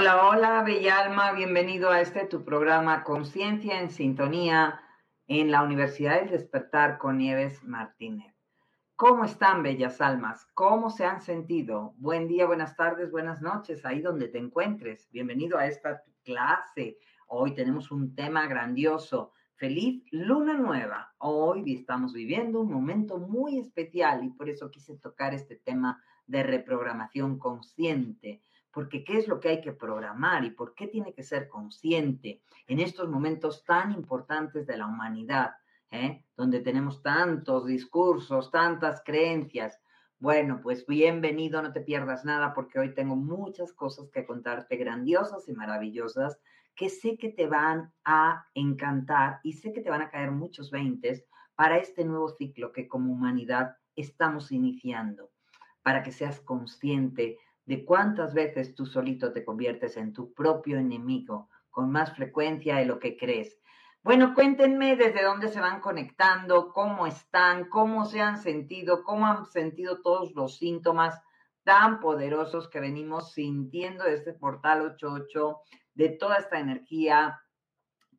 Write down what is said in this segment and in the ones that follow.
Hola, hola, Bella Alma, bienvenido a este tu programa Conciencia en Sintonía en la Universidad del Despertar con Nieves Martínez. ¿Cómo están, bellas almas? ¿Cómo se han sentido? Buen día, buenas tardes, buenas noches, ahí donde te encuentres. Bienvenido a esta clase. Hoy tenemos un tema grandioso. Feliz luna nueva. Hoy estamos viviendo un momento muy especial y por eso quise tocar este tema de reprogramación consciente porque qué es lo que hay que programar y por qué tiene que ser consciente en estos momentos tan importantes de la humanidad, ¿eh? donde tenemos tantos discursos, tantas creencias. Bueno, pues bienvenido, no te pierdas nada porque hoy tengo muchas cosas que contarte grandiosas y maravillosas que sé que te van a encantar y sé que te van a caer muchos veintes para este nuevo ciclo que como humanidad estamos iniciando, para que seas consciente de cuántas veces tú solito te conviertes en tu propio enemigo con más frecuencia de lo que crees. Bueno, cuéntenme desde dónde se van conectando, cómo están, cómo se han sentido, cómo han sentido todos los síntomas tan poderosos que venimos sintiendo de este portal 88, de toda esta energía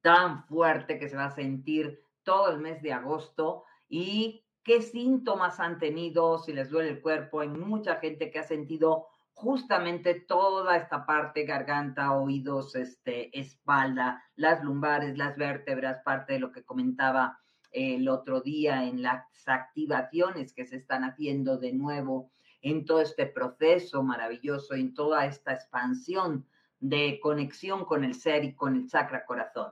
tan fuerte que se va a sentir todo el mes de agosto y qué síntomas han tenido, si les duele el cuerpo. Hay mucha gente que ha sentido justamente toda esta parte, garganta, oídos, este, espalda, las lumbares, las vértebras, parte de lo que comentaba el otro día en las activaciones que se están haciendo de nuevo en todo este proceso maravilloso, en toda esta expansión de conexión con el ser y con el chakra corazón.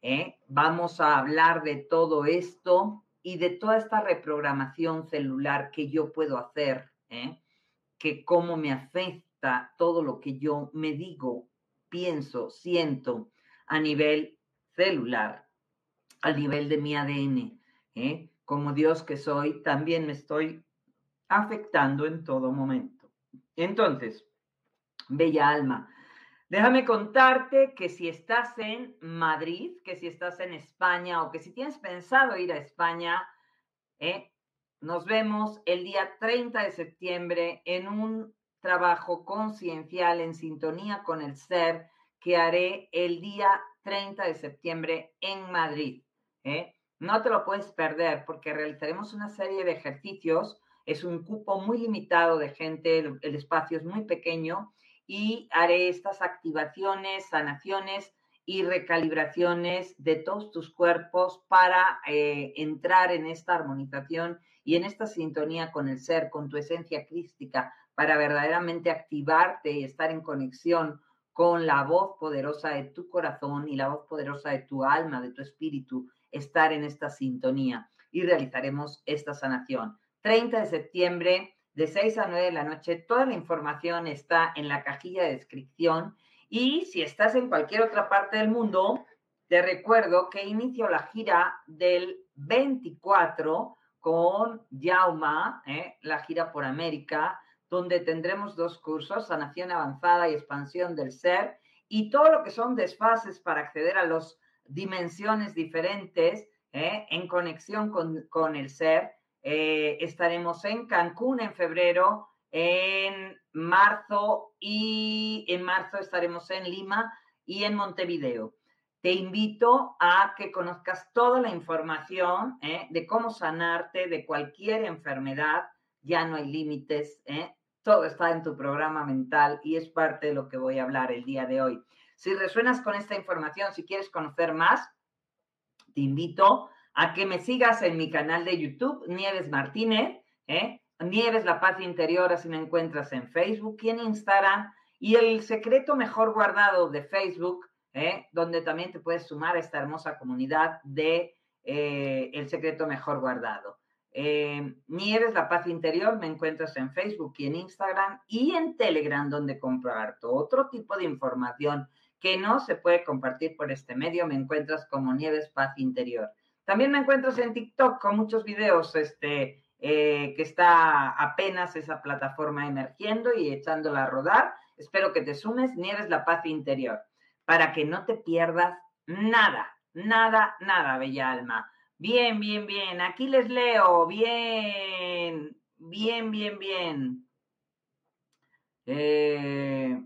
¿eh? Vamos a hablar de todo esto y de toda esta reprogramación celular que yo puedo hacer. ¿eh? Que cómo me afecta todo lo que yo me digo, pienso, siento a nivel celular, a nivel de mi ADN. ¿eh? Como Dios que soy, también me estoy afectando en todo momento. Entonces, bella alma, déjame contarte que si estás en Madrid, que si estás en España o que si tienes pensado ir a España, ¿eh? Nos vemos el día 30 de septiembre en un trabajo conciencial en sintonía con el ser que haré el día 30 de septiembre en Madrid. ¿eh? No te lo puedes perder porque realizaremos una serie de ejercicios. Es un cupo muy limitado de gente, el, espacio es muy pequeño y haré estas activaciones, sanaciones y recalibraciones de todos tus cuerpos para eh, entrar en esta armonización y en esta sintonía con el ser, con tu esencia crística, para verdaderamente activarte y estar en conexión con la voz poderosa de tu corazón y la voz poderosa de tu alma, de tu espíritu, estar en esta sintonía y realizaremos esta sanación. 30 de septiembre, de 6 a 9 de la noche, toda la información está en la cajilla de descripción y si estás en cualquier otra parte del mundo, te recuerdo que inicio la gira del 24 con Yauma, ¿eh? la gira por América, donde tendremos dos cursos, sanación avanzada y expansión del ser, y todo lo que son desfases para acceder a las dimensiones diferentes ¿eh? en conexión con, el ser. Eh, estaremos en Cancún en febrero, en marzo y en marzo estaremos en Lima y en Montevideo. Te invito a que conozcas toda la información ¿eh? de cómo sanarte de cualquier enfermedad. Ya no hay límites, ¿eh? todo está en tu programa mental y es parte de lo que voy a hablar el día de hoy. Si resuenas con esta información, si quieres conocer más, te invito a que me sigas en mi canal de YouTube, Nieves Martínez, ¿eh? Nieves La Paz Interior, así me encuentras en Facebook y en Instagram. Y el secreto mejor guardado de Facebook, ¿eh? donde también te puedes sumar a esta hermosa comunidad de eh, El secreto mejor guardado. Eh, Nieves La Paz Interior, me encuentras en Facebook y en Instagram y en Telegram, donde comparto otro tipo de información que no se puede compartir por este medio. Me encuentras como Nieves Paz Interior. También me encuentras en TikTok con muchos videos, este, eh, que está apenas esa plataforma emergiendo y echándola a rodar. Espero que te sumes, Nieves La Paz Interior, para que no te pierdas nada, nada, nada, bella alma. Bien, bien, bien. Aquí les leo. Bien, bien, bien, bien. Eh,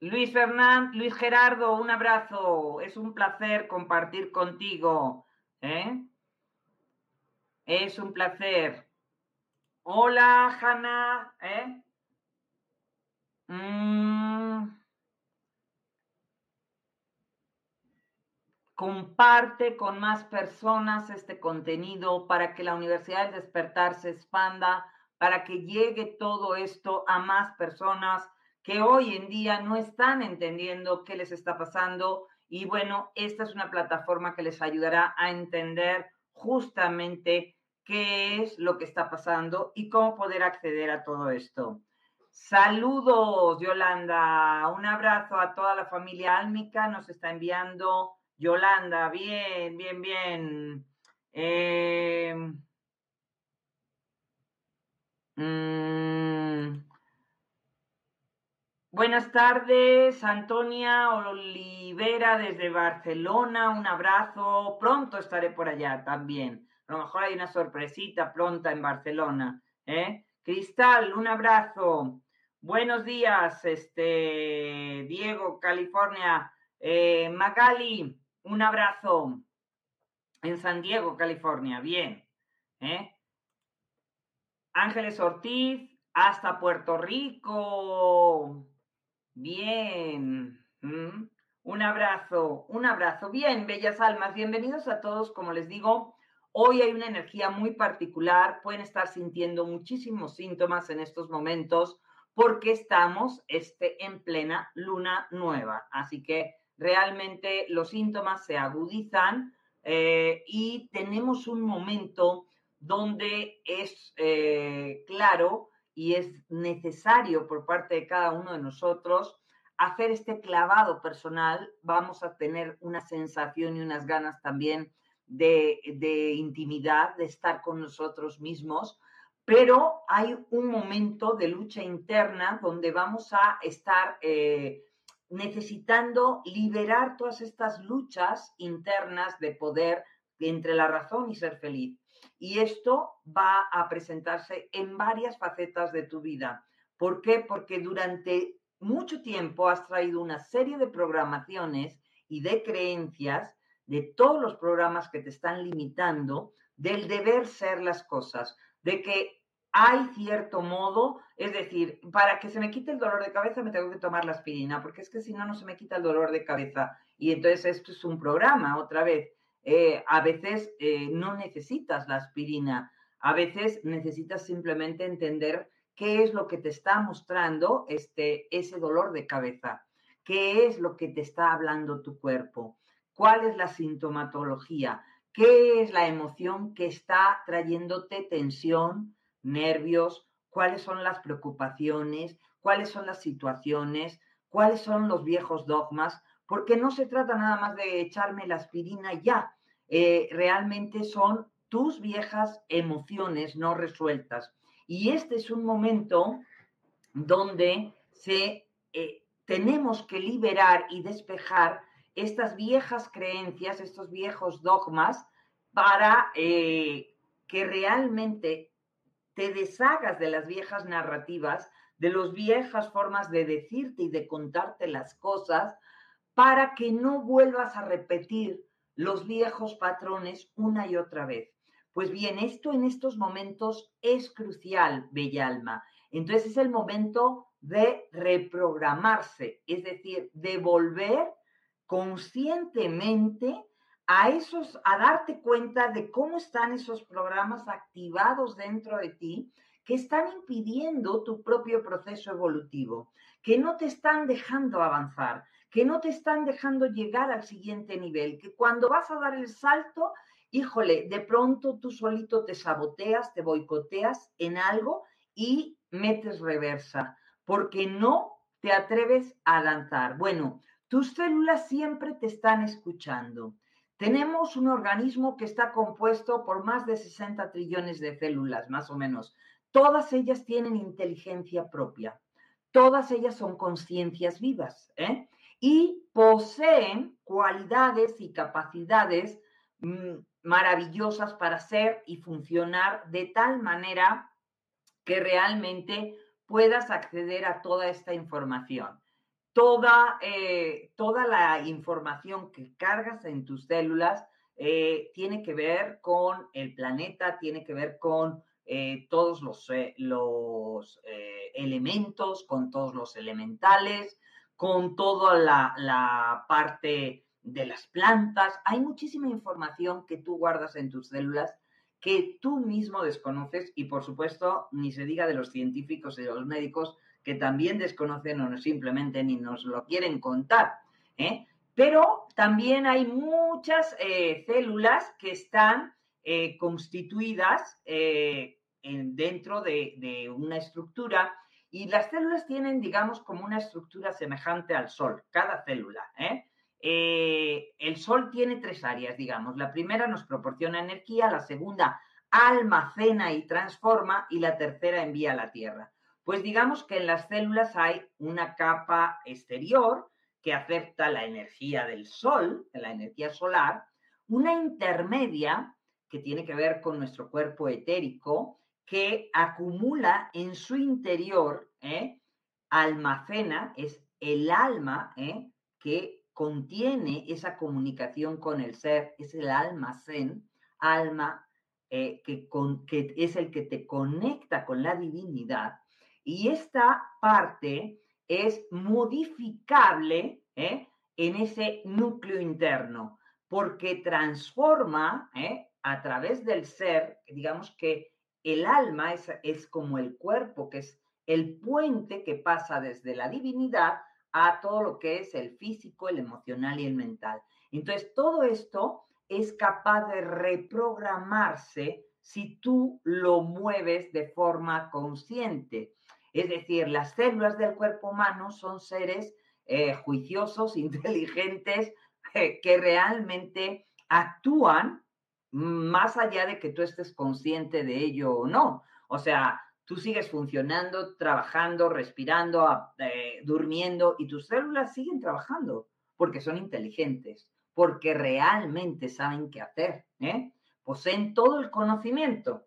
Luis Fernán, Luis Gerardo, un abrazo. Es un placer compartir contigo. ¿eh? Es un placer. Hola, Hanna. ¿eh? Mm. Comparte con más personas este contenido para que la Universidad del Despertar se expanda, para que llegue todo esto a más personas que hoy en día no están entendiendo qué les está pasando. Y bueno, esta es una plataforma que les ayudará a entender justamente qué es lo que está pasando y cómo poder acceder a todo esto. Saludos, Yolanda. Un abrazo a toda la familia álmica. Nos está enviando Yolanda. Bien, bien, bien. Eh, mm, buenas tardes, Antonia Olivera desde Barcelona. Un abrazo. Pronto estaré por allá también. A lo mejor hay una sorpresita pronta en Barcelona. ¿eh? Cristal, un abrazo. Buenos días, este, Diego, California. Eh, Magali, un abrazo. En San Diego, California. Bien. ¿eh? Ángeles Ortiz, hasta Puerto Rico. Bien. Un abrazo, un abrazo. Bien, bellas almas, bienvenidos a todos. Como les digo, Hoy hay una energía muy particular, pueden estar sintiendo muchísimos síntomas en estos momentos porque estamos este, en plena luna nueva. Así que realmente los síntomas se agudizan eh, y tenemos un momento donde es eh, claro y es necesario por parte de cada uno de nosotros hacer este clavado personal. Vamos a tener una sensación y unas ganas también de, intimidad, de estar con nosotros mismos, pero hay un momento de lucha interna donde vamos a estar eh, necesitando liberar todas estas luchas internas de poder entre la razón y ser feliz. Y esto va a presentarse en varias facetas de tu vida. ¿Por qué? Porque durante mucho tiempo has traído una serie de programaciones y de creencias de todos los programas que te están limitando del deber ser las cosas, de que hay cierto modo, es decir, para que se me quite el dolor de cabeza me tengo que tomar la aspirina, porque es que si no, no se me quita el dolor de cabeza. Y entonces esto es un programa, otra vez. eh, a veces eh, no necesitas la aspirina, a veces necesitas simplemente entender qué es lo que te está mostrando este, ese dolor de cabeza, qué es lo que te está hablando tu cuerpo, cuál es la sintomatología, qué es la emoción que está trayéndote tensión, nervios, cuáles son las preocupaciones, cuáles son las situaciones, cuáles son los viejos dogmas, porque no se trata nada más de echarme la aspirina ya, eh, realmente son tus viejas emociones no resueltas. Y este es un momento donde se, eh, tenemos que liberar y despejar estas viejas creencias, estos viejos dogmas, para eh, que realmente te deshagas de las viejas narrativas, de las viejas formas de decirte y de contarte las cosas, para que no vuelvas a repetir los viejos patrones una y otra vez. Pues bien, esto en estos momentos es crucial, Bella Alma. Entonces es el momento de reprogramarse, es decir, de volver conscientemente a esos, a darte cuenta de cómo están esos programas activados dentro de ti que están impidiendo tu propio proceso evolutivo, que no te están dejando avanzar, que no te están dejando llegar al siguiente nivel, que cuando vas a dar el salto, híjole, de pronto tú solito te saboteas, te boicoteas en algo y metes reversa, porque no te atreves a lanzar. Bueno, tus células siempre te están escuchando. Tenemos un organismo que está compuesto por más de 60 trillones de células, más o menos. Todas ellas tienen inteligencia propia. Todas ellas son conciencias vivas. ¿eh? y poseen cualidades y capacidades mm, maravillosas para ser y funcionar de tal manera que realmente puedas acceder a toda esta información. Toda, eh, toda la información que cargas en tus células eh, tiene que ver con el planeta, tiene que ver con eh, todos los, los elementos, con todos los elementales, con toda la, parte de las plantas. Hay muchísima información que tú guardas en tus células que tú mismo desconoces y por supuesto ni se diga de los científicos y de los médicos que también desconocen o simplemente ni nos lo quieren contar. ¿eh? Pero también hay muchas eh, células que están eh, constituidas dentro de, una estructura y las células tienen, digamos, como una estructura semejante al Sol, cada célula. Eh, el Sol tiene tres áreas, digamos. La primera nos proporciona energía, la segunda almacena y transforma y la tercera envía a la Tierra. Pues digamos que en las células hay una capa exterior que acepta la energía del Sol, la energía solar, una intermedia que tiene que ver con nuestro cuerpo etérico, que acumula en su interior, ¿eh? almacena, es el alma ¿eh? que contiene esa comunicación con el ser, es el almacén, alma eh, que, que es el que te conecta con la divinidad. Y esta parte es modificable en ese núcleo interno, porque transforma a través del ser, digamos que el alma es, como el cuerpo, que es el puente que pasa desde la divinidad a todo lo que es el físico, el emocional y el mental. Entonces, todo esto es capaz de reprogramarse si tú lo mueves de forma consciente. Es decir, las células del cuerpo humano son seres eh, juiciosos, inteligentes, eh, que realmente actúan más allá de que tú estés consciente de ello o no. O sea, tú sigues funcionando, trabajando, respirando, eh, durmiendo y tus células siguen trabajando porque son inteligentes, porque realmente saben qué hacer, ¿eh? Poseen todo el conocimiento.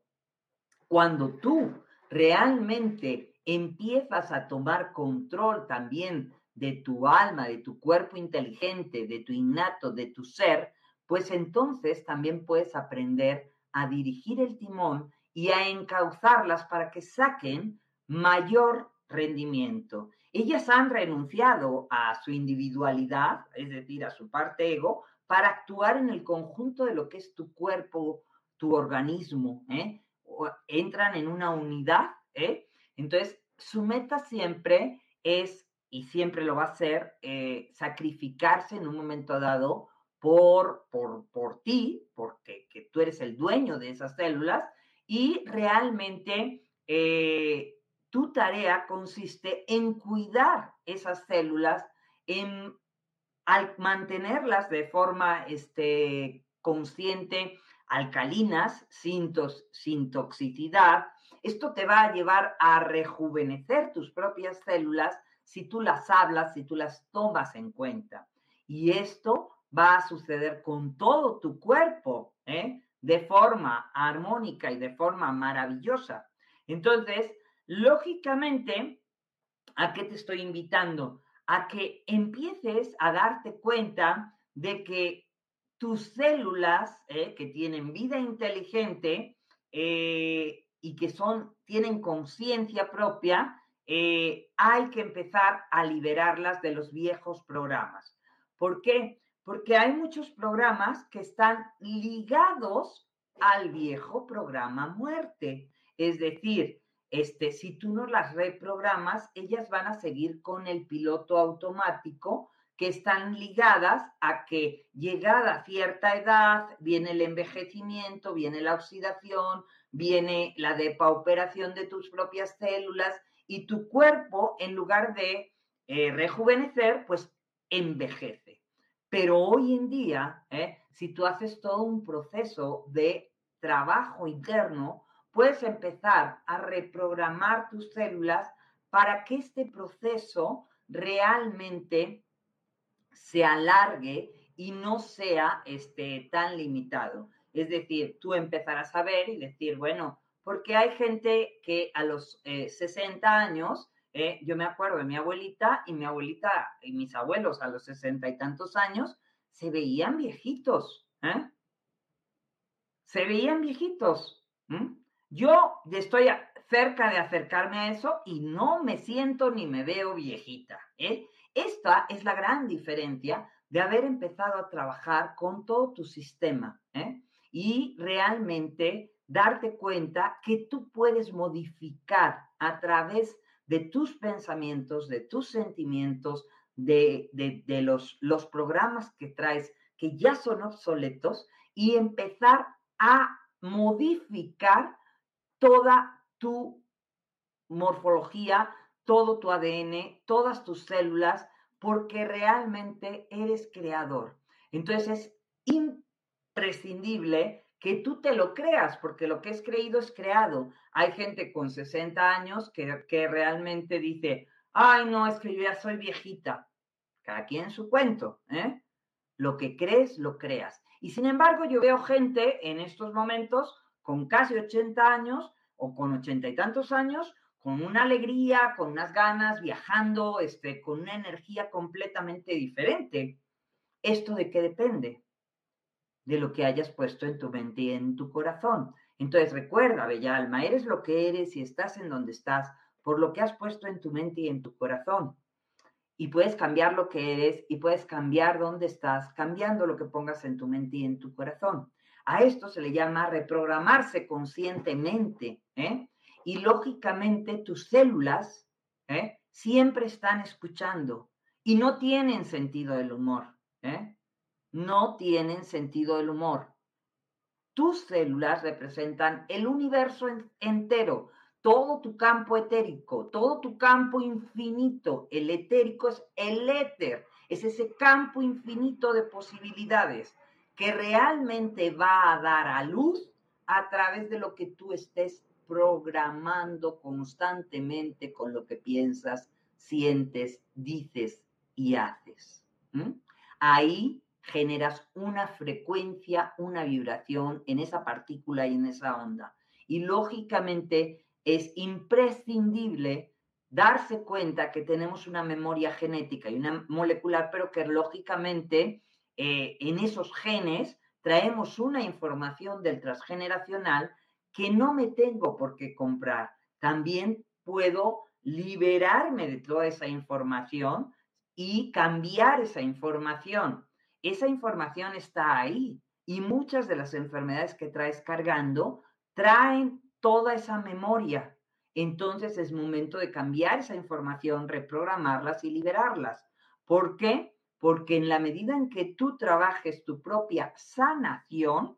Cuando tú realmente empiezas a tomar control también de tu alma, de tu cuerpo inteligente, de tu innato, de tu ser, pues entonces también puedes aprender a dirigir el timón y a encauzarlas para que saquen mayor rendimiento. Ellas han renunciado a su individualidad, es decir, a su parte ego, para actuar en el conjunto de lo que es tu cuerpo, tu organismo, ¿eh? entran en una unidad, ¿eh? Entonces, su meta siempre es, y siempre lo va a ser, eh, sacrificarse en un momento dado por, por, por ti, porque que tú eres el dueño de esas células, y realmente tu tarea consiste en cuidar esas células, en al mantenerlas de forma este, consciente, alcalinas, sin, sin toxicidad, esto te va a llevar a rejuvenecer tus propias células si tú las hablas, si tú las tomas en cuenta. Y esto va a suceder con todo tu cuerpo, ¿eh? de forma armónica y de forma maravillosa. Entonces, lógicamente, ¿a qué te estoy invitando? A que empieces a darte cuenta de que tus células ¿eh? que tienen vida inteligente eh, y que son, tienen conciencia propia, eh, hay que empezar a liberarlas de los viejos programas. ¿Por qué? Porque hay muchos programas que están ligados al viejo programa muerte. Es decir, este, si tú no las reprogramas, ellas van a seguir con el piloto automático que están ligadas a que llegada cierta edad viene el envejecimiento, viene la oxidación, viene la depauperación de tus propias células y tu cuerpo, en lugar de eh, rejuvenecer, pues envejece. Pero hoy en día, ¿eh? si tú haces todo un proceso de trabajo interno, puedes empezar a reprogramar tus células para que este proceso realmente se alargue y no sea este, tan limitado. Es decir, tú empezarás a ver y decir, bueno, porque hay gente que a los 60 eh, años eh, yo me acuerdo de mi abuelita y mi abuelita y mis abuelos a los sesenta y tantos años se veían viejitos. ¿eh? Se veían viejitos. Yo estoy cerca de acercarme a eso y no me siento ni me veo viejita. ¿eh? Esta es la gran diferencia de haber empezado a trabajar con todo tu sistema y realmente darte cuenta que tú puedes modificar a través de tus pensamientos, de tus sentimientos, de, los, los programas que traes que ya son obsoletos y empezar a modificar toda tu morfología, todo tu ADN, todas tus células, porque realmente eres creador. Entonces es imprescindible que tú te lo creas, porque lo que es creído es creado. Hay gente con 60 años que, que realmente dice, ay, no, es que yo ya soy viejita. Cada quien su cuento, ¿eh? Lo que crees, lo creas. Y sin embargo, yo veo gente en estos momentos con casi 80 años o con ochenta y tantos años, con una alegría, con unas ganas, viajando, este, con una energía completamente diferente. ¿Esto de qué depende? de lo que hayas puesto en tu mente y en tu corazón. Entonces recuerda, bella alma, eres lo que eres y estás en donde estás por lo que has puesto en tu mente y en tu corazón. Y puedes cambiar lo que eres y puedes cambiar dónde estás, cambiando lo que pongas en tu mente y en tu corazón. A esto se le llama reprogramarse conscientemente. ¿eh? Y lógicamente tus células ¿eh? siempre están escuchando y no tienen sentido del humor. ¿eh? no tienen sentido del humor. Tus células representan el universo entero, todo tu campo etérico, todo tu campo infinito. El etérico es el éter, es ese campo infinito de posibilidades que realmente va a dar a luz a través de lo que tú estés programando constantemente con lo que piensas, sientes, dices y haces. Ahí generas una frecuencia, una vibración en esa partícula y en esa onda. Y lógicamente es imprescindible darse cuenta que tenemos una memoria genética y una molecular, pero que lógicamente eh, en esos genes traemos una información del transgeneracional que no me tengo por qué comprar. También puedo liberarme de toda esa información y cambiar esa información esa información está ahí y muchas de las enfermedades que traes cargando traen toda esa memoria. Entonces es momento de cambiar esa información, reprogramarlas y liberarlas. ¿Por qué? Porque en la medida en que tú trabajes tu propia sanación,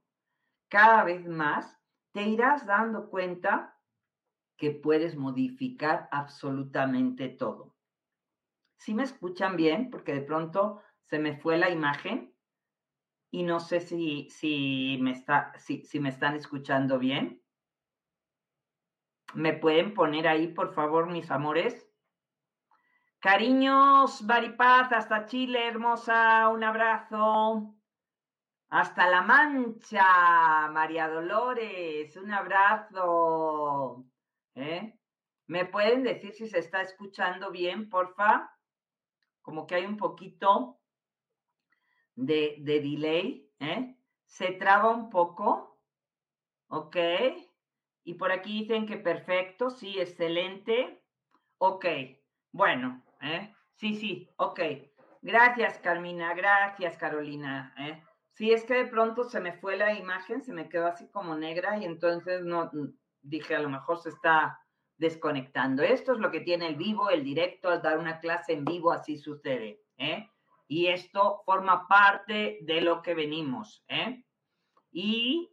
cada vez más te irás dando cuenta que puedes modificar absolutamente todo. Si me escuchan bien, porque de pronto se me fue la imagen y no sé si, si, me, está, si, si me están escuchando bien. ¿Me pueden poner ahí, por favor, mis amores? Cariños, Baripaz, hasta Chile, hermosa, un abrazo. Hasta La Mancha, María Dolores, un abrazo. ¿Eh? ¿Me pueden decir si se está escuchando bien, porfa? Como que hay un poquito de, de delay, ¿eh? Se traba un poco, ¿ok? Y por aquí dicen que perfecto, sí, excelente. Ok, bueno, ¿eh? Sí, sí, ok. Gracias, Carmina, gracias, Carolina. ¿eh? Sí, es que de pronto se me fue la imagen, se me quedó así como negra y entonces no dije, a lo mejor se está desconectando. Esto es lo que tiene el vivo, el directo, al dar una clase en vivo, así sucede. ¿eh? Y esto forma parte de lo que venimos. ¿eh? Y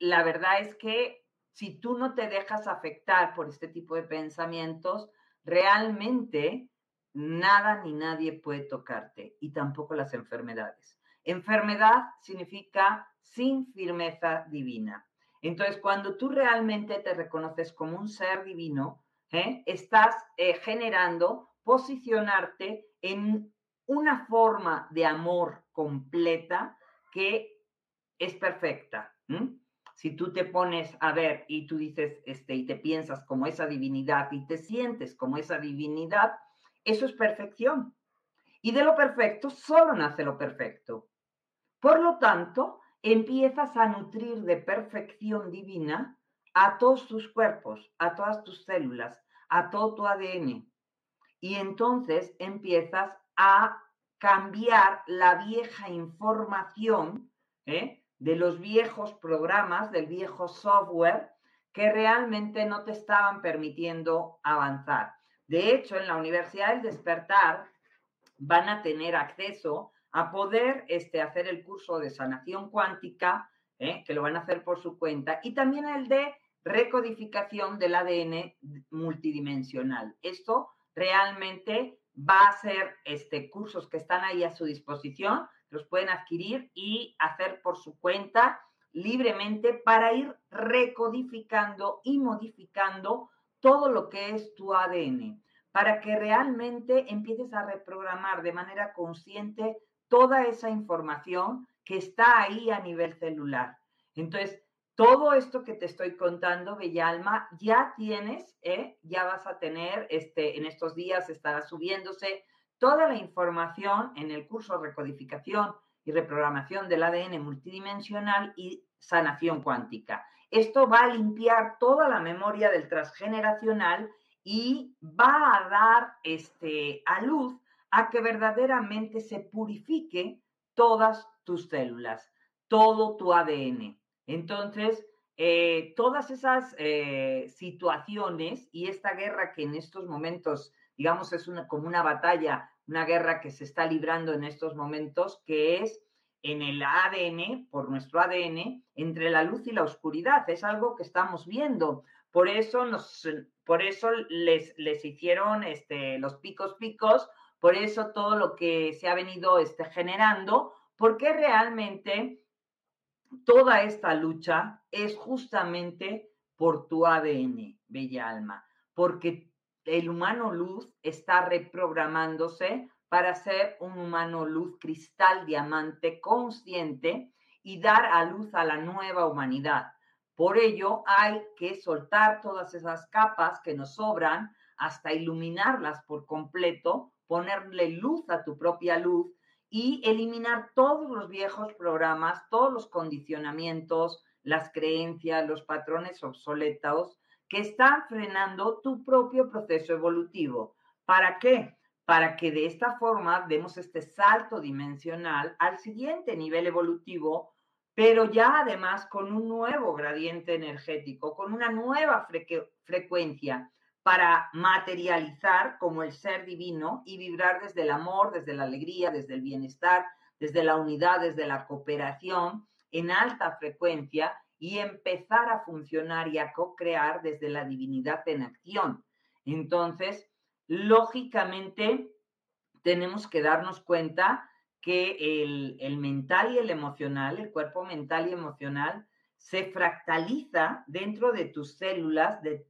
la verdad es que si tú no te dejas afectar por este tipo de pensamientos, realmente nada ni nadie puede tocarte y tampoco las enfermedades. Enfermedad significa sin firmeza divina. Entonces, cuando tú realmente te reconoces como un ser divino, ¿eh? estás eh, generando posicionarte en una forma de amor completa que es perfecta. Si tú te pones a ver y tú dices, este, y te piensas como esa divinidad y te sientes como esa divinidad, eso es perfección. Y de lo perfecto solo nace lo perfecto. Por lo tanto, empiezas a nutrir de perfección divina a todos tus cuerpos, a todas tus células, a todo tu ADN. Y entonces empiezas a cambiar la vieja información ¿eh? De los viejos programas, del viejo software que realmente no te estaban permitiendo avanzar. De hecho, en la Universidad del Despertar van a tener acceso a poder este, hacer el curso de sanación cuántica, ¿eh? que lo van a hacer por su cuenta, y también el de recodificación del ADN multidimensional. Esto realmente va a ser este, cursos que están ahí a su disposición los pueden adquirir y hacer por su cuenta libremente para ir recodificando y modificando todo lo que es tu ADN, para que realmente empieces a reprogramar de manera consciente toda esa información que está ahí a nivel celular. Entonces, todo esto que te estoy contando, Bella Alma, ya tienes, ¿eh? ya vas a tener, este, en estos días estará subiéndose toda la información en el curso Recodificación y Reprogramación del ADN multidimensional y sanación cuántica. Esto va a limpiar toda la memoria del transgeneracional y va a dar este, a luz a que verdaderamente se purifique todas tus células, todo tu ADN. Entonces, eh, todas esas eh, situaciones y esta guerra que en estos momentos digamos, es una, como una batalla, una guerra que se está librando en estos momentos, que es en el ADN, por nuestro ADN, entre la luz y la oscuridad. Es algo que estamos viendo. Por eso, nos, por eso les, les hicieron este, los picos picos, por eso todo lo que se ha venido este, generando, porque realmente toda esta lucha es justamente por tu ADN, bella alma, porque el humano luz está reprogramándose para ser un humano luz cristal diamante consciente y dar a luz a la nueva humanidad. Por ello hay que soltar todas esas capas que nos sobran hasta iluminarlas por completo, ponerle luz a tu propia luz y eliminar todos los viejos programas, todos los condicionamientos, las creencias, los patrones obsoletos que están frenando tu propio proceso evolutivo. ¿Para qué? para que de esta forma demos este salto dimensional al siguiente nivel evolutivo, pero ya además con un nuevo gradiente energético, con una nueva frecuencia para materializar como el ser divino y vibrar desde el amor, desde la alegría, desde el bienestar, desde la unidad, desde la cooperación en alta frecuencia y empezar a funcionar y a co-crear desde la divinidad en acción. Entonces, lógicamente, tenemos que darnos cuenta que el, mental y el emocional, el cuerpo mental y emocional, se fractaliza dentro de tus células de,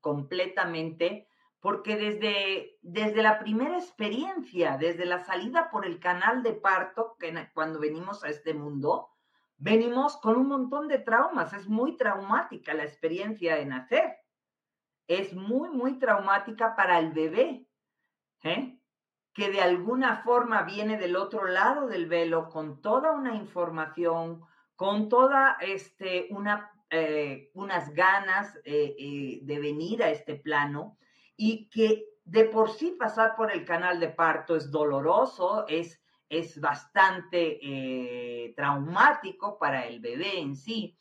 completamente, porque desde, desde la primera experiencia, desde la salida por el canal de parto, que cuando venimos a este mundo, venimos con un montón de traumas. Es muy traumática la experiencia de nacer. Es muy, muy traumática para el bebé, ¿eh? que de alguna forma viene del otro lado del velo con toda una información, con toda este, eh, unas ganas eh, eh, de venir a este plano y que de por sí pasar por el canal de parto es doloroso, es es bastante eh, traumático para el bebé en sí.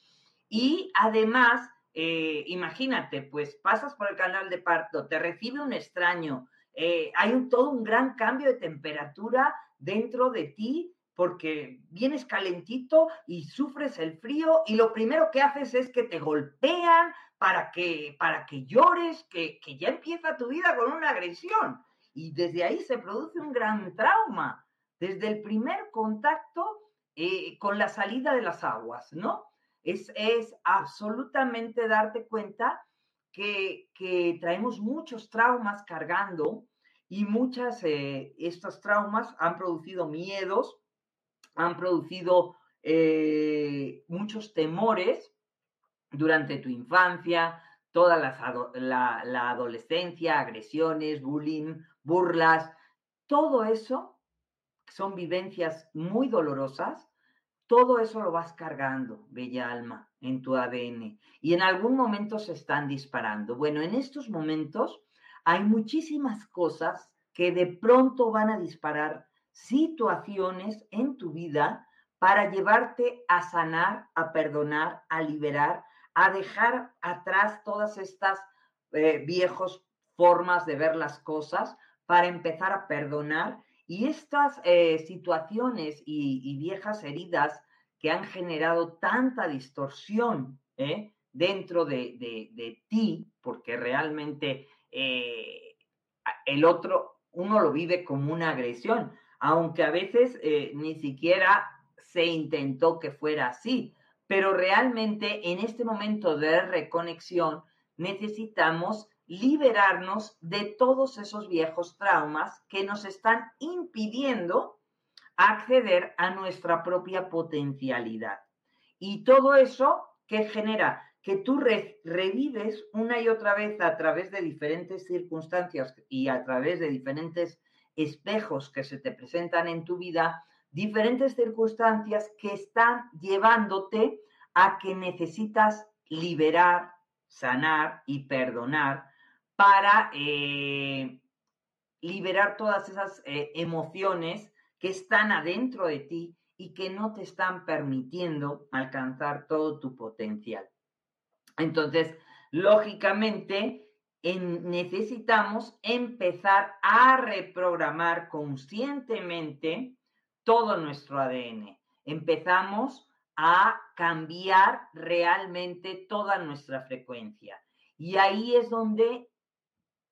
Y además, eh, imagínate, pues pasas por el canal de parto, te recibe un extraño, eh, hay todo un gran cambio de temperatura dentro de ti porque vienes calentito y sufres el frío y lo primero que haces es que te golpean para que, para que llores, que, que ya empieza tu vida con una agresión. Y desde ahí se produce un gran trauma desde el primer contacto eh, con la salida de las aguas, ¿no? Es, es absolutamente darte cuenta que, traemos muchos traumas cargando y muchas, eh, estos traumas han producido miedos, han producido eh, muchos temores durante tu infancia, toda la, la adolescencia, agresiones, bullying, burlas, todo eso son vivencias muy dolorosas, todo eso lo vas cargando, bella alma, en tu ADN. Y en algún momento se están disparando. Bueno, en estos momentos hay muchísimas cosas que de pronto van a disparar situaciones en tu vida para llevarte a sanar, a perdonar, a liberar, a dejar atrás todas estas eh, viejos formas de ver las cosas, para empezar a perdonar y estas eh, situaciones y, viejas heridas que han generado tanta distorsión ¿eh? dentro de, ti, porque realmente eh, el otro, uno lo vive como una agresión, aunque a veces ni siquiera se intentó que fuera así, pero realmente en este momento de reconexión necesitamos liberarnos de todos esos viejos traumas que nos están impidiendo acceder a nuestra propia potencialidad. Y todo eso que genera que tú revives una y otra vez a través de diferentes circunstancias y a través de diferentes espejos que se te presentan en tu vida, diferentes circunstancias que están llevándote a que necesitas liberar, sanar y perdonar para eh, liberar todas esas eh, emociones que están adentro de ti y que no te están permitiendo alcanzar todo tu potencial. Entonces, lógicamente, necesitamos empezar a reprogramar conscientemente todo nuestro ADN. Empezamos a cambiar realmente toda nuestra frecuencia. Y ahí es donde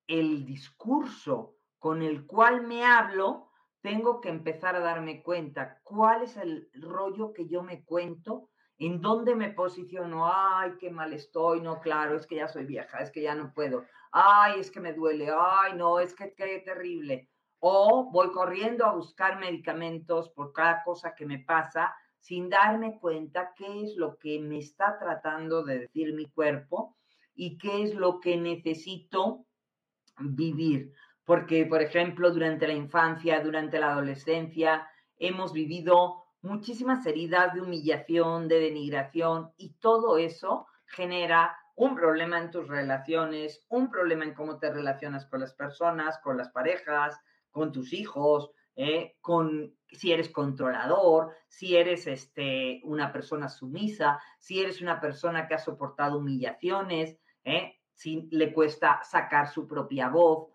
el discurso con el cual me hablo, tengo que empezar a darme cuenta cuál es el rollo que yo me cuento, en dónde me posiciono, ay, qué mal estoy, no, claro, es que ya soy vieja, es que ya no puedo, ay, es que me duele, ay, no, es que qué terrible. O voy corriendo a buscar medicamentos por cada cosa que me pasa sin darme cuenta qué es lo que me está tratando de decir mi cuerpo y qué es lo que necesito vivir, porque, por ejemplo, durante la infancia, durante la adolescencia, hemos vivido muchísimas heridas de humillación, de denigración, y todo eso genera un problema en tus relaciones, un problema en cómo te relacionas con las personas, con las parejas, con tus hijos, ¿eh? con si eres controlador, si eres este, una persona sumisa, si eres una persona que ha soportado humillaciones, ¿eh? Si le cuesta sacar su propia voz.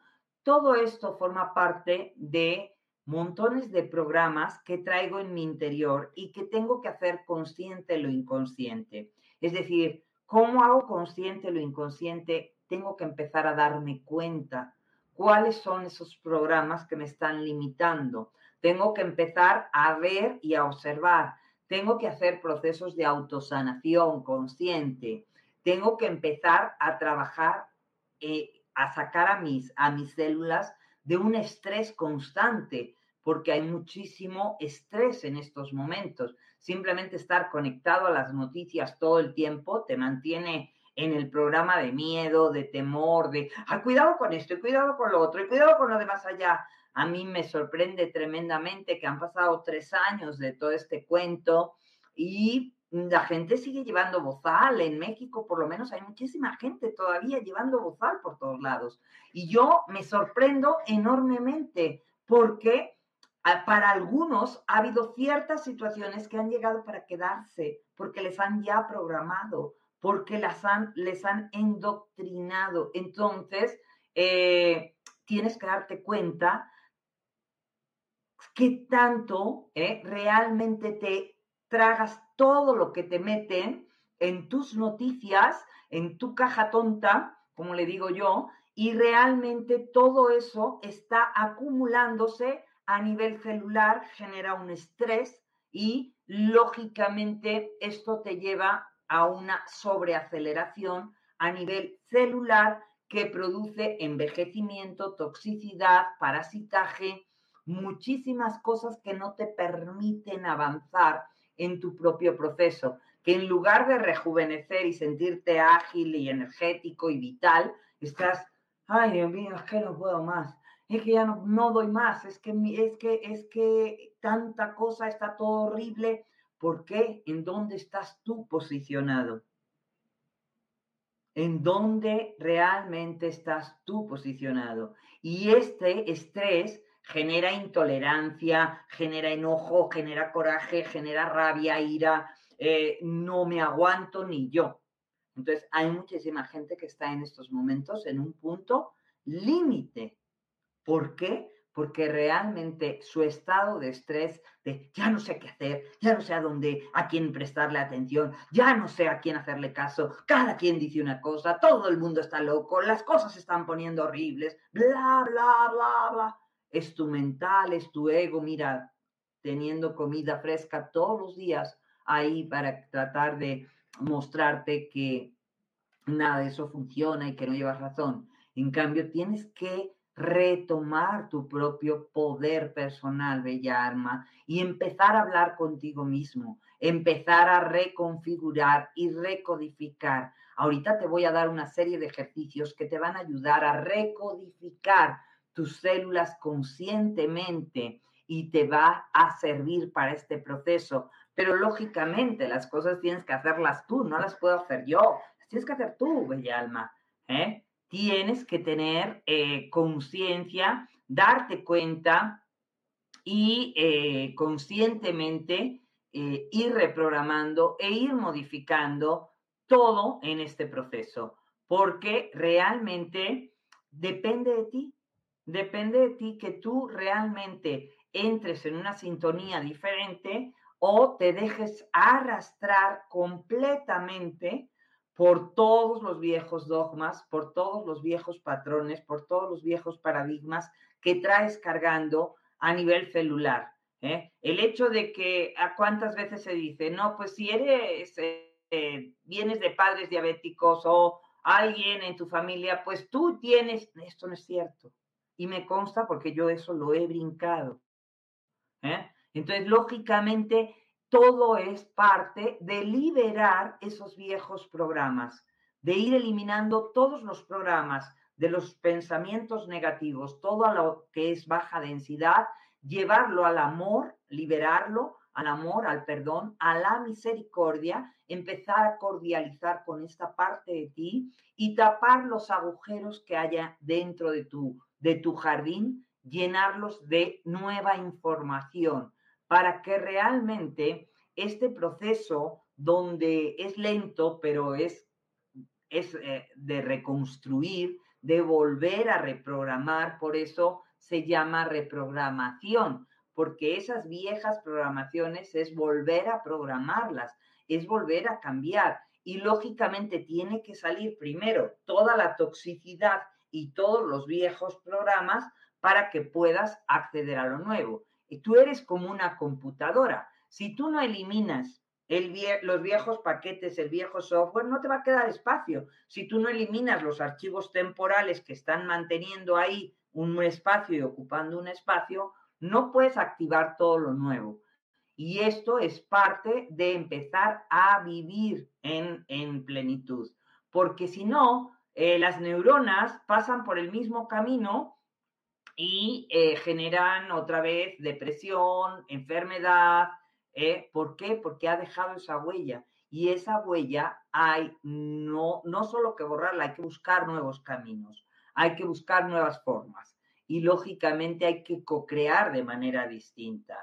Todo esto forma parte de montones de programas que traigo en mi interior y que tengo que hacer consciente lo inconsciente. Es decir, ¿cómo hago consciente lo inconsciente? Tengo que empezar a darme cuenta cuáles son esos programas que me están limitando. Tengo que empezar a ver y a observar. Tengo que hacer procesos de autosanación consciente. Tengo que empezar a trabajar, eh, a sacar a mis, a mis células de un estrés constante, porque hay muchísimo estrés en estos momentos. Simplemente estar conectado a las noticias todo el tiempo te mantiene en el programa de miedo, de temor, de, cuidado con esto, y cuidado con lo otro, y cuidado con lo de más allá. A mí me sorprende tremendamente que han pasado tres años de todo este cuento y la gente sigue llevando bozal. En México, por lo menos, hay muchísima gente todavía llevando bozal por todos lados. Y yo me sorprendo enormemente porque ah, para algunos ha habido ciertas situaciones que han llegado para quedarse, porque les han ya programado, porque han, les han endoctrinado. Entonces, eh, tienes que darte cuenta qué tanto eh, realmente te tragas todo lo que te meten en tus noticias, en tu caja tonta, como le digo yo, y realmente todo eso está acumulándose a nivel celular, genera un estrés y lógicamente esto te lleva a una sobreaceleración a nivel celular que produce envejecimiento, toxicidad, parasitaje, muchísimas cosas que no te permiten avanzar en tu propio proceso, que en lugar de rejuvenecer y sentirte ágil y energético y vital, estás, ay Dios mío, es que no puedo más, es que ya no, no doy más, es que, es, que, es que tanta cosa está todo horrible. ¿Por qué? ¿En dónde estás tú posicionado? ¿En dónde realmente estás tú posicionado? Y este estrés genera intolerancia, genera enojo, genera coraje, genera rabia, ira, eh, no me aguanto ni yo. Entonces, hay muchísima gente que está en estos momentos en un punto límite. ¿Por qué? Porque realmente su estado de estrés, de ya no sé qué hacer, ya no sé a dónde, a quién prestarle atención, ya no sé a quién hacerle caso, cada quien dice una cosa, todo el mundo está loco, las cosas se están poniendo horribles, bla, bla, bla, bla es tu mental, es tu ego, mira, teniendo comida fresca todos los días ahí para tratar de mostrarte que nada de eso funciona y que no llevas razón. En cambio, tienes que retomar tu propio poder personal, bella arma, y empezar a hablar contigo mismo, empezar a reconfigurar y recodificar. Ahorita te voy a dar una serie de ejercicios que te van a ayudar a recodificar tus células conscientemente y te va a servir para este proceso. Pero lógicamente las cosas tienes que hacerlas tú, no las puedo hacer yo, las tienes que hacer tú, bella alma. ¿eh? Tienes que tener eh, conciencia, darte cuenta y eh, conscientemente ir reprogramando e ir modificando todo en este proceso, porque realmente depende de ti, Depende de ti que tú realmente entres en una sintonía diferente o te dejes arrastrar completamente por todos los viejos dogmas, por todos los viejos patrones, por todos los viejos paradigmas que traes cargando a nivel celular. ¿eh? El hecho de que a cuántas veces se dice, no, pues si eres, eh, vienes de padres diabéticos o alguien en tu familia, pues tú tienes, esto no es cierto y me consta porque yo eso lo he brincado. ¿eh? Entonces, lógicamente, todo es parte de liberar esos viejos programas, de ir eliminando todos los programas de los pensamientos negativos, todo lo que es baja densidad, llevarlo al amor, liberarlo al amor, al perdón, a la misericordia, empezar a cordializar con esta parte de ti y tapar los agujeros que haya dentro de tu de tu jardín llenarlos de nueva información para que realmente este proceso donde es lento, pero es, es eh, de reconstruir, de volver a reprogramar, por eso se llama reprogramación, porque esas viejas programaciones es volver a programarlas, es volver a cambiar. Y lógicamente tiene que salir primero toda la toxicidad y todos los viejos programas para que puedas acceder a lo nuevo. Y tú eres como una computadora. Si tú no eliminas el los viejos paquetes, el viejo software, no te va a quedar espacio. Si tú no eliminas los archivos temporales que están manteniendo ahí un espacio y ocupando un espacio, no puedes activar todo lo nuevo. Y esto es parte de empezar a vivir en, en plenitud, porque si no, eh, las neuronas pasan por el mismo camino y eh, generan otra vez depresión, enfermedad. ¿eh? ¿Por qué? Porque ha dejado esa huella. Y esa huella hay no, no solo que borrarla, hay que buscar nuevos caminos, hay que buscar nuevas formas. Y lógicamente hay que co-crear de manera distinta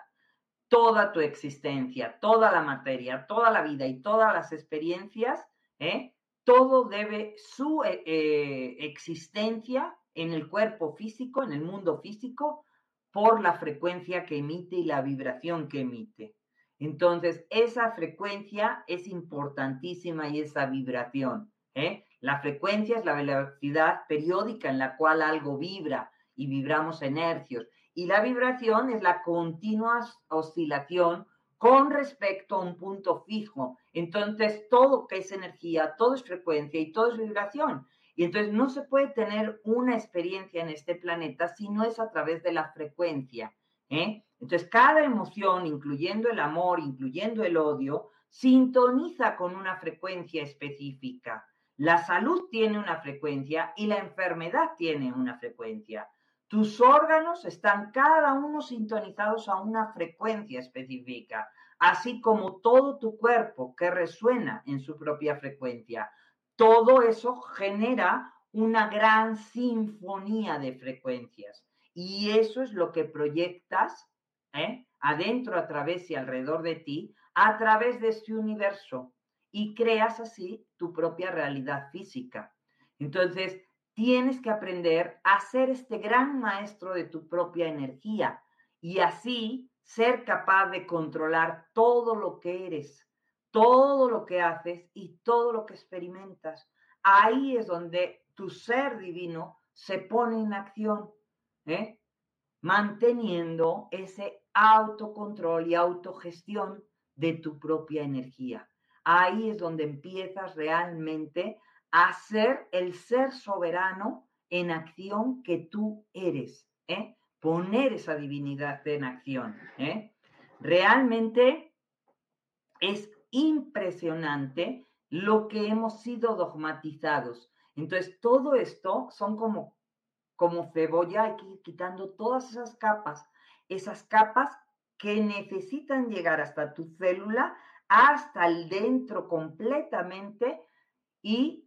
toda tu existencia, toda la materia, toda la vida y todas las experiencias, ¿eh? Todo debe su eh, eh, existencia en el cuerpo físico, en el mundo físico, por la frecuencia que emite y la vibración que emite. Entonces, esa frecuencia es importantísima y esa vibración. La frecuencia es la velocidad periódica en la cual algo vibra y vibramos en hercios. Y la vibración es la continua oscilación con respecto a un punto fijo. Entonces, todo que es energía, todo es frecuencia y todo es vibración. Y entonces no se puede tener una experiencia en este planeta si no es a través de la frecuencia. ¿eh? Entonces, cada emoción, incluyendo el amor, incluyendo el odio, sintoniza con una frecuencia específica. La salud tiene una frecuencia y la enfermedad tiene una frecuencia. Tus órganos están cada uno sintonizados a una frecuencia específica, así como todo tu cuerpo que resuena en su propia frecuencia. Todo eso genera una gran sinfonía de frecuencias y eso es lo que proyectas ¿eh? adentro, a través y alrededor de ti, a través de este universo y creas así tu propia realidad física. Entonces, tienes que aprender a ser este gran maestro de tu propia energía y así ser capaz de controlar todo lo que eres, todo lo que haces y todo lo que experimentas. Ahí es donde tu ser divino se pone en acción, ¿eh? manteniendo ese autocontrol y autogestión de tu propia energía. Ahí es donde empiezas realmente a ser el ser soberano en acción que tú eres, ¿eh? poner esa divinidad en acción. ¿eh? Realmente es impresionante lo que hemos sido dogmatizados. Entonces, todo esto son como, como cebolla, hay que ir quitando todas esas capas, esas capas que necesitan llegar hasta tu célula, hasta el dentro completamente y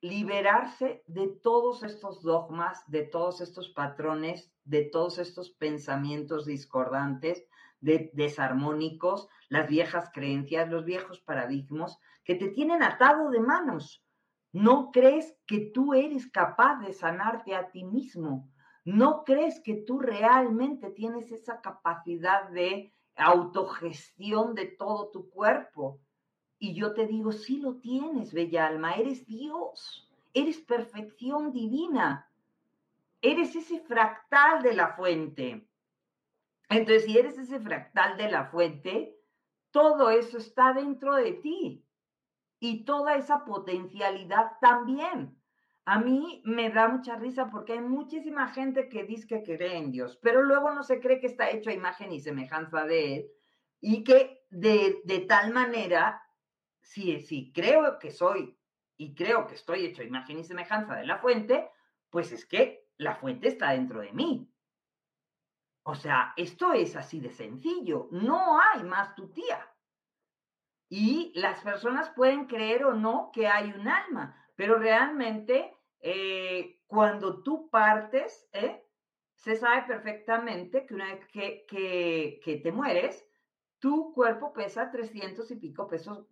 liberarse de todos estos dogmas, de todos estos patrones, de todos estos pensamientos discordantes, de, desarmónicos, las viejas creencias, los viejos paradigmas que te tienen atado de manos. No crees que tú eres capaz de sanarte a ti mismo. No crees que tú realmente tienes esa capacidad de autogestión de todo tu cuerpo. Y yo te digo, sí lo tienes, bella alma, eres Dios, eres perfección divina, eres ese fractal de la fuente. Entonces, si eres ese fractal de la fuente, todo eso está dentro de ti y toda esa potencialidad también. A mí me da mucha risa porque hay muchísima gente que dice que cree en Dios, pero luego no se cree que está hecho a imagen y semejanza de Él y que de, de tal manera si, creo que soy y creo que estoy hecho imagen y semejanza de la fuente, pues es que la fuente está dentro de mí. O sea, esto es así de sencillo, no hay más tu tía. Y las personas pueden creer o no que hay un alma, pero realmente eh, cuando tú partes, ¿eh? se sabe perfectamente que una vez que, que, que te mueres, tu cuerpo pesa 300 y pico pesos,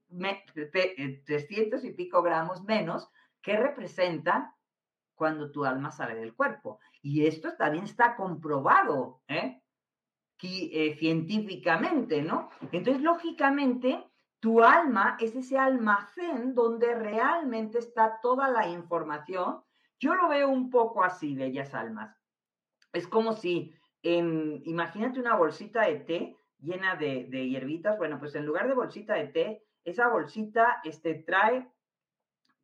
300 eh, y pico gramos menos, que representan cuando tu alma sale del cuerpo. Y esto también está comprobado, ¿eh? eh científicamente, ¿no? Entonces, lógicamente, tu alma es ese almacén donde realmente está toda la información. Yo lo veo un poco así, bellas almas. Es como si, en, imagínate una bolsita de té llena de, hierbitas. Bueno, pues en lugar de bolsita de té, esa bolsita este, trae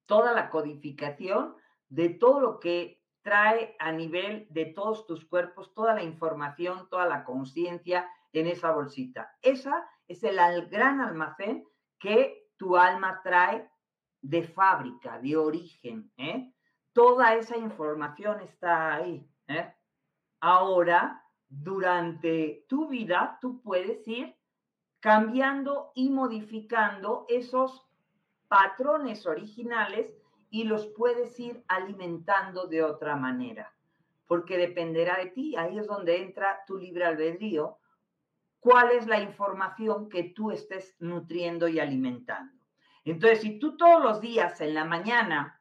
toda la codificación de todo lo que trae a nivel de todos tus cuerpos, toda la información, toda la conciencia en esa bolsita. Esa es el gran almacén que tu alma trae de fábrica, de origen. ¿eh? Toda esa información está ahí. ¿eh? Ahora, durante tu vida, tú puedes ir cambiando y modificando esos patrones originales y los puedes ir alimentando de otra manera, porque dependerá de ti. Ahí es donde entra tu libre albedrío, cuál es la información que tú estés nutriendo y alimentando. Entonces, si tú todos los días en la mañana,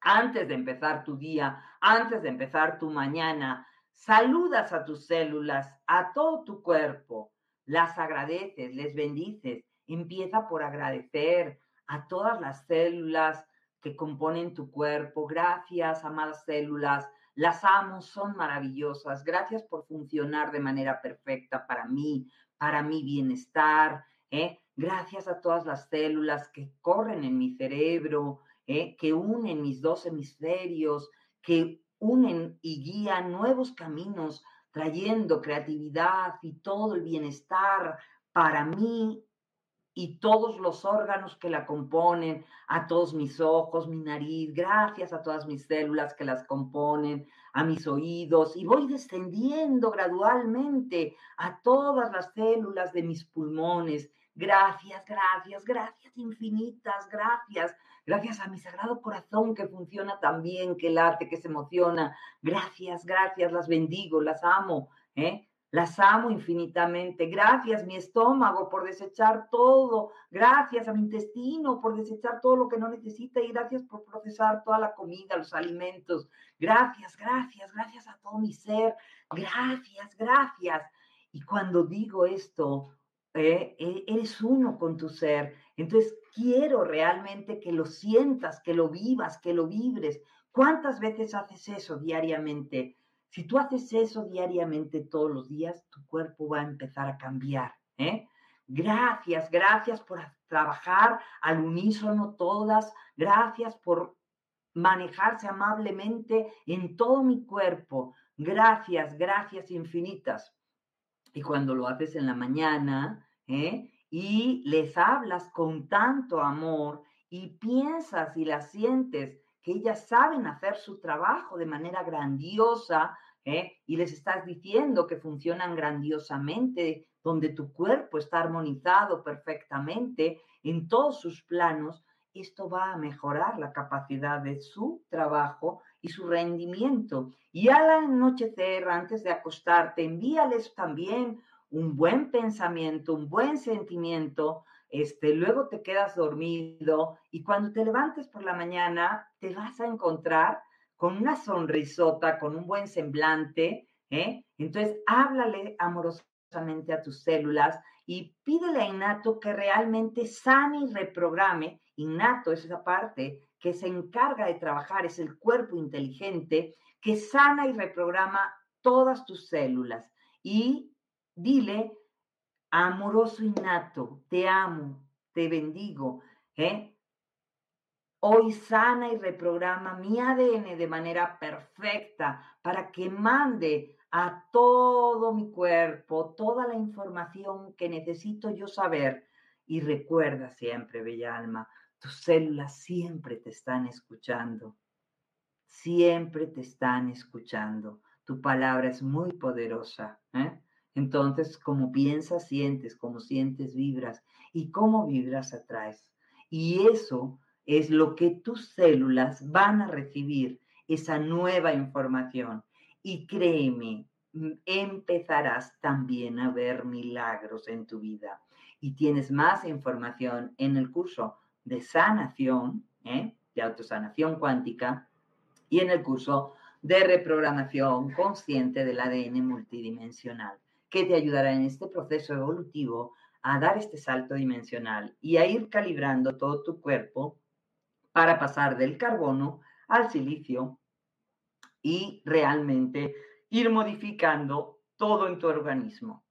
antes de empezar tu día, antes de empezar tu mañana, saludas a tus células, a todo tu cuerpo, las agradeces, les bendices, empieza por agradecer a todas las células que componen tu cuerpo. Gracias, amadas células, las amo, son maravillosas. Gracias por funcionar de manera perfecta para mí, para mi bienestar. ¿eh? Gracias a todas las células que corren en mi cerebro, ¿eh? que unen mis dos hemisferios, que unen y guían nuevos caminos, trayendo creatividad y todo el bienestar para mí y todos los órganos que la componen, a todos mis ojos, mi nariz, gracias a todas mis células que las componen, a mis oídos, y voy descendiendo gradualmente a todas las células de mis pulmones. Gracias, gracias, gracias infinitas, gracias. Gracias a mi sagrado corazón que funciona tan bien, que late, que se emociona. Gracias, gracias, las bendigo, las amo. ¿eh? Las amo infinitamente. Gracias, mi estómago, por desechar todo. Gracias a mi intestino por desechar todo lo que no necesita y gracias por procesar toda la comida, los alimentos. Gracias, gracias, gracias a todo mi ser. Gracias, gracias. Y cuando digo esto, eh, eh, eres uno con tu ser. Entonces, quiero realmente que lo sientas, que lo vivas, que lo vibres. ¿Cuántas veces haces eso diariamente? Si tú haces eso diariamente todos los días, tu cuerpo va a empezar a cambiar. ¿eh? Gracias, gracias por trabajar al unísono todas. Gracias por manejarse amablemente en todo mi cuerpo. Gracias, gracias infinitas. Y cuando lo haces en la mañana ¿eh? y les hablas con tanto amor y piensas y las sientes que ellas saben hacer su trabajo de manera grandiosa ¿eh? y les estás diciendo que funcionan grandiosamente, donde tu cuerpo está armonizado perfectamente en todos sus planos, esto va a mejorar la capacidad de su trabajo y su rendimiento. Y al anochecer, antes de acostarte, envíales también un buen pensamiento, un buen sentimiento este, luego te quedas dormido y cuando te levantes por la mañana te vas a encontrar con una sonrisota, con un buen semblante, ¿eh? Entonces, háblale amorosamente a tus células y pídele a Innato que realmente sane y reprograme. Innato es esa parte que se encarga de trabajar, es el cuerpo inteligente que sana y reprograma todas tus células. Y dile amoroso innato, te amo, te bendigo. ¿eh? Hoy sana y reprograma mi ADN de manera perfecta para que mande a todo mi cuerpo toda la información que necesito yo saber. Y recuerda siempre, bella alma, tus células siempre te están escuchando. Siempre te están escuchando. Tu palabra es muy poderosa. ¿eh? Entonces, como piensas, sientes, como sientes, vibras y cómo vibras, atraes. Y eso es lo que tus células van a recibir, esa nueva información. Y créeme, mm, empezarás también a ver milagros en tu vida. Y tienes más información en el curso de sanación, ¿eh? de autosanación cuántica, y en el curso de reprogramación consciente del ADN multidimensional, que te ayudará en este proceso evolutivo a dar este salto dimensional y a ir calibrando todo tu cuerpo para pasar del carbono al silicio y realmente ir modificando todo en tu organismo.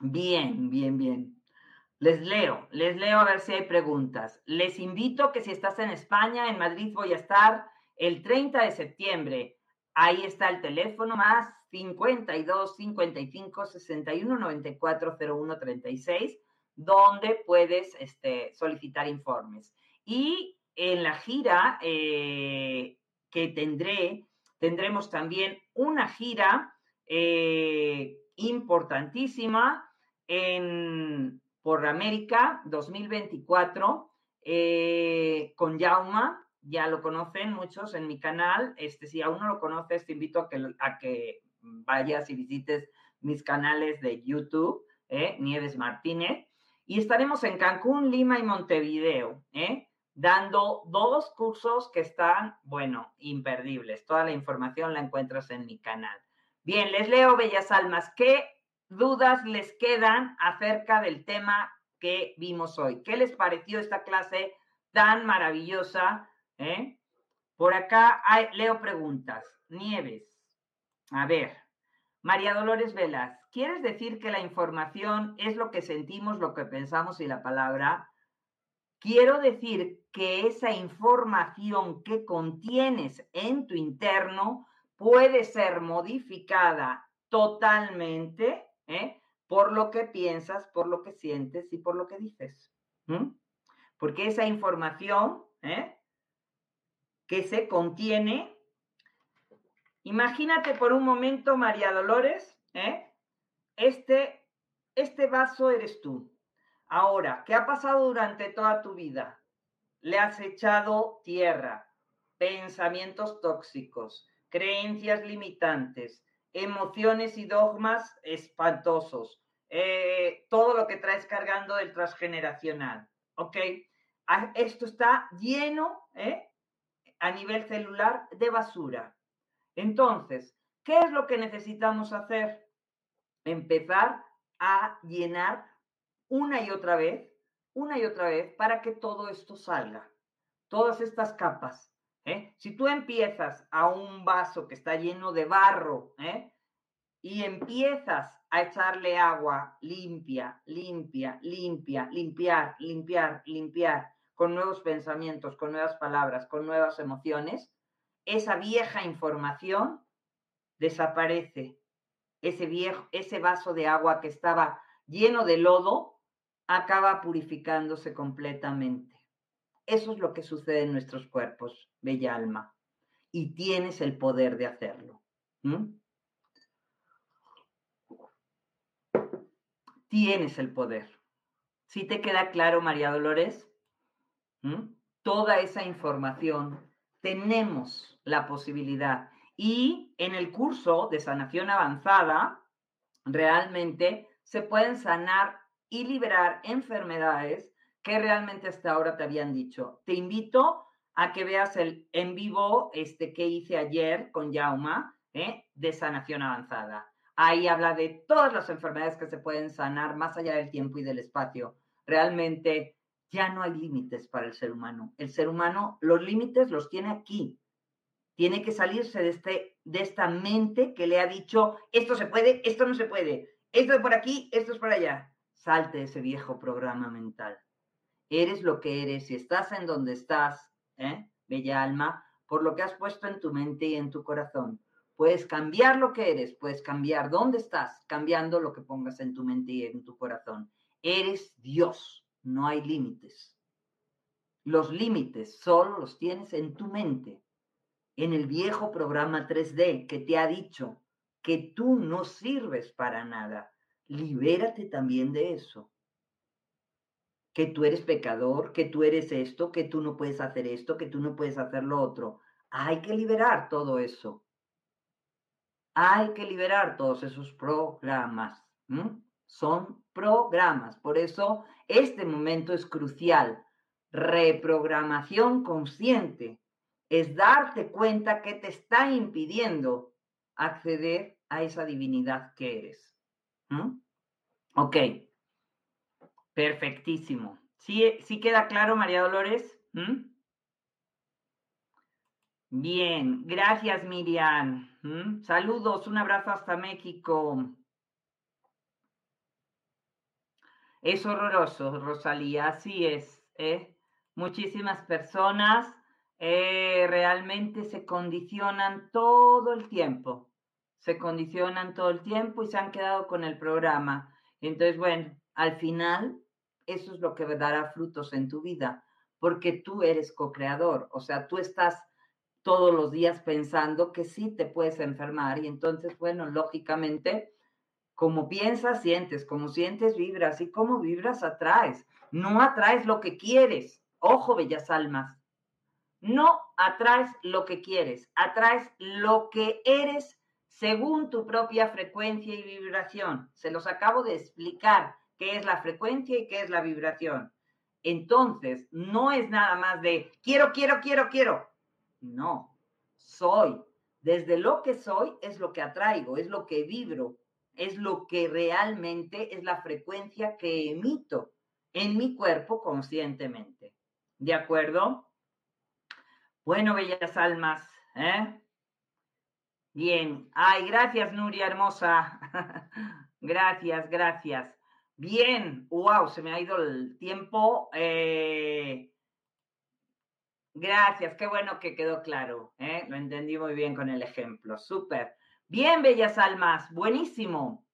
Bien, bien, bien. Les leo, les leo a ver si hay preguntas. Les invito que si estás en España, en Madrid voy a estar el 30 de septiembre. Ahí está el teléfono más 52 55 61 94 01 36, donde puedes este, solicitar informes. Y en la gira eh, que tendré, tendremos también una gira eh, importantísima en, por América 2024 eh, con Yauma. Ya lo conocen muchos en mi canal. Este, si aún no lo conoces, te invito a que, a que vayas y visites mis canales de YouTube, ¿eh? Nieves Martínez. Y estaremos en Cancún, Lima y Montevideo, ¿eh? dando dos cursos que están, bueno, imperdibles. Toda la información la encuentras en mi canal. Bien, les leo, Bellas Almas. ¿Qué dudas les quedan acerca del tema que vimos hoy? ¿Qué les pareció esta clase tan maravillosa? ¿Eh? Por acá leo preguntas. Nieves, a ver, María Dolores Velas, ¿quieres decir que la información es lo que sentimos, lo que pensamos y la palabra? Quiero decir que esa información que contienes en tu interno puede ser modificada totalmente ¿eh? por lo que piensas, por lo que sientes y por lo que dices. Porque esa información ¿eh? Que se contiene Imagínate por un momento, María Dolores, ¿eh? este, este vaso eres tú. Ahora, ¿qué ha pasado durante toda tu vida? Le has echado tierra, pensamientos tóxicos, creencias limitantes, emociones y dogmas espantosos, eh, todo lo que traes cargando del transgeneracional, ¿ok? Ah, esto está lleno ¿eh? A nivel celular de basura. Entonces, ¿qué es lo que necesitamos hacer? Empezar a llenar una y otra vez, una y otra vez, para que todo esto salga. Todas estas capas. ¿eh? Si tú empiezas a un vaso que está lleno de barro ¿eh? y empiezas a echarle agua limpia, limpia, limpia, limpiar, limpiar, limpiar, con nuevos pensamientos, con nuevas palabras, con nuevas emociones, esa vieja información desaparece. Ese, viejo, ese vaso de agua que estaba lleno de lodo acaba purificándose completamente. Eso es lo que sucede en nuestros cuerpos, bella alma. Y tienes el poder de hacerlo. Tienes el poder. ¿Sí te queda claro, María Dolores? Toda esa información tenemos la posibilidad. Y en el curso de sanación avanzada, realmente se pueden sanar y liberar enfermedades que realmente hasta ahora te habían dicho. Te invito a que veas el en vivo este que hice ayer con Yauma ¿eh? de sanación avanzada. Ahí habla de todas las enfermedades que se pueden sanar más allá del tiempo y del espacio. Realmente ya no hay límites para el ser humano. El ser humano los límites los tiene aquí, tiene que salirse de, este, de esta mente que le ha dicho, esto se puede, esto no se puede, esto es por aquí, esto es por allá. Salte ese viejo programa mental. Eres lo que eres y estás en donde estás, ¿eh? bella alma, por lo que has puesto en tu mente y en tu corazón. Puedes cambiar lo que eres, puedes cambiar dónde estás, cambiando lo que pongas en tu mente y en tu corazón. Eres Dios, no hay límites. Los límites solo los tienes en tu mente en el viejo programa 3D que te ha dicho que tú no sirves para nada. Libérate también de eso. Que tú eres pecador, que tú eres esto, que tú no puedes hacer esto, que tú no puedes hacer lo otro. Hay que liberar todo eso. hay que liberar todos esos programas. Son programas. Por eso este momento es crucial. Reprogramación consciente es darte cuenta que te está impidiendo acceder a esa divinidad que eres. Ok, perfectísimo. ¿Sí, ¿Sí, queda claro, María Dolores? Bien, gracias Miriam. Saludos, un abrazo hasta México. Es horroroso, Rosalía, así es. ¿eh? Muchísimas personas eh, realmente se condicionan todo el tiempo, se condicionan todo el tiempo y se han quedado con el programa. Entonces, bueno, al final, eso es lo que dará frutos en tu vida, porque tú eres co-creador, o sea, tú estás todos los días pensando que sí te puedes enfermar y entonces, bueno, lógicamente, como piensas, sientes, como sientes, vibras y como vibras, atraes. No atraes lo que quieres. Ojo, bellas almas. No atraes lo que quieres, atraes lo que eres según tu propia frecuencia y vibración. Se los acabo de explicar qué es la frecuencia y qué es la vibración. Entonces, no es nada más de quiero, quiero, quiero, quiero. No, soy. Desde lo que soy es lo que atraigo, es lo que vibro, es lo que realmente es la frecuencia que emito en mi cuerpo conscientemente. ¿De acuerdo? Bueno, bellas almas, ¿eh? Bien. Ay, gracias, Nuria hermosa. gracias, gracias. Bien. Wow, se me ha ido el tiempo. Eh, Gracias, qué bueno que quedó claro. ¿eh? Lo entendí muy bien con el ejemplo. Súper. Bien, bellas almas, buenísimo.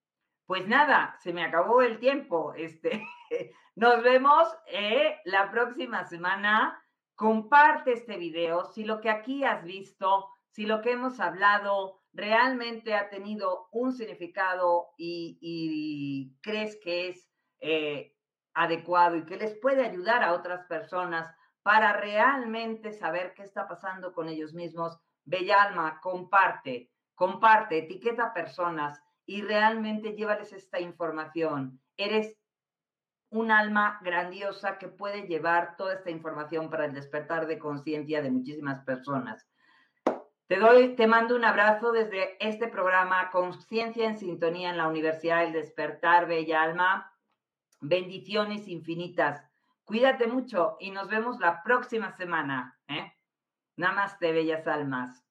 Pues nada, se me acabó el tiempo. Este, nos vemos eh, la próxima semana. Comparte este video. Si lo que aquí has visto, si lo que hemos hablado realmente ha tenido un significado y, crees que es eh, adecuado y que les puede ayudar a otras personas para realmente saber qué está pasando con ellos mismos. Bella alma, comparte, comparte, etiqueta personas y realmente llévales esta información. Eres un alma grandiosa que puede llevar toda esta información para el despertar de conciencia de muchísimas personas. Te doy, te mando un abrazo desde este programa Conciencia en Sintonía en la Universidad del Despertar, Bella Alma. Bendiciones infinitas. Cuídate mucho y nos vemos la próxima semana. ¿eh? Namaste, bellas almas.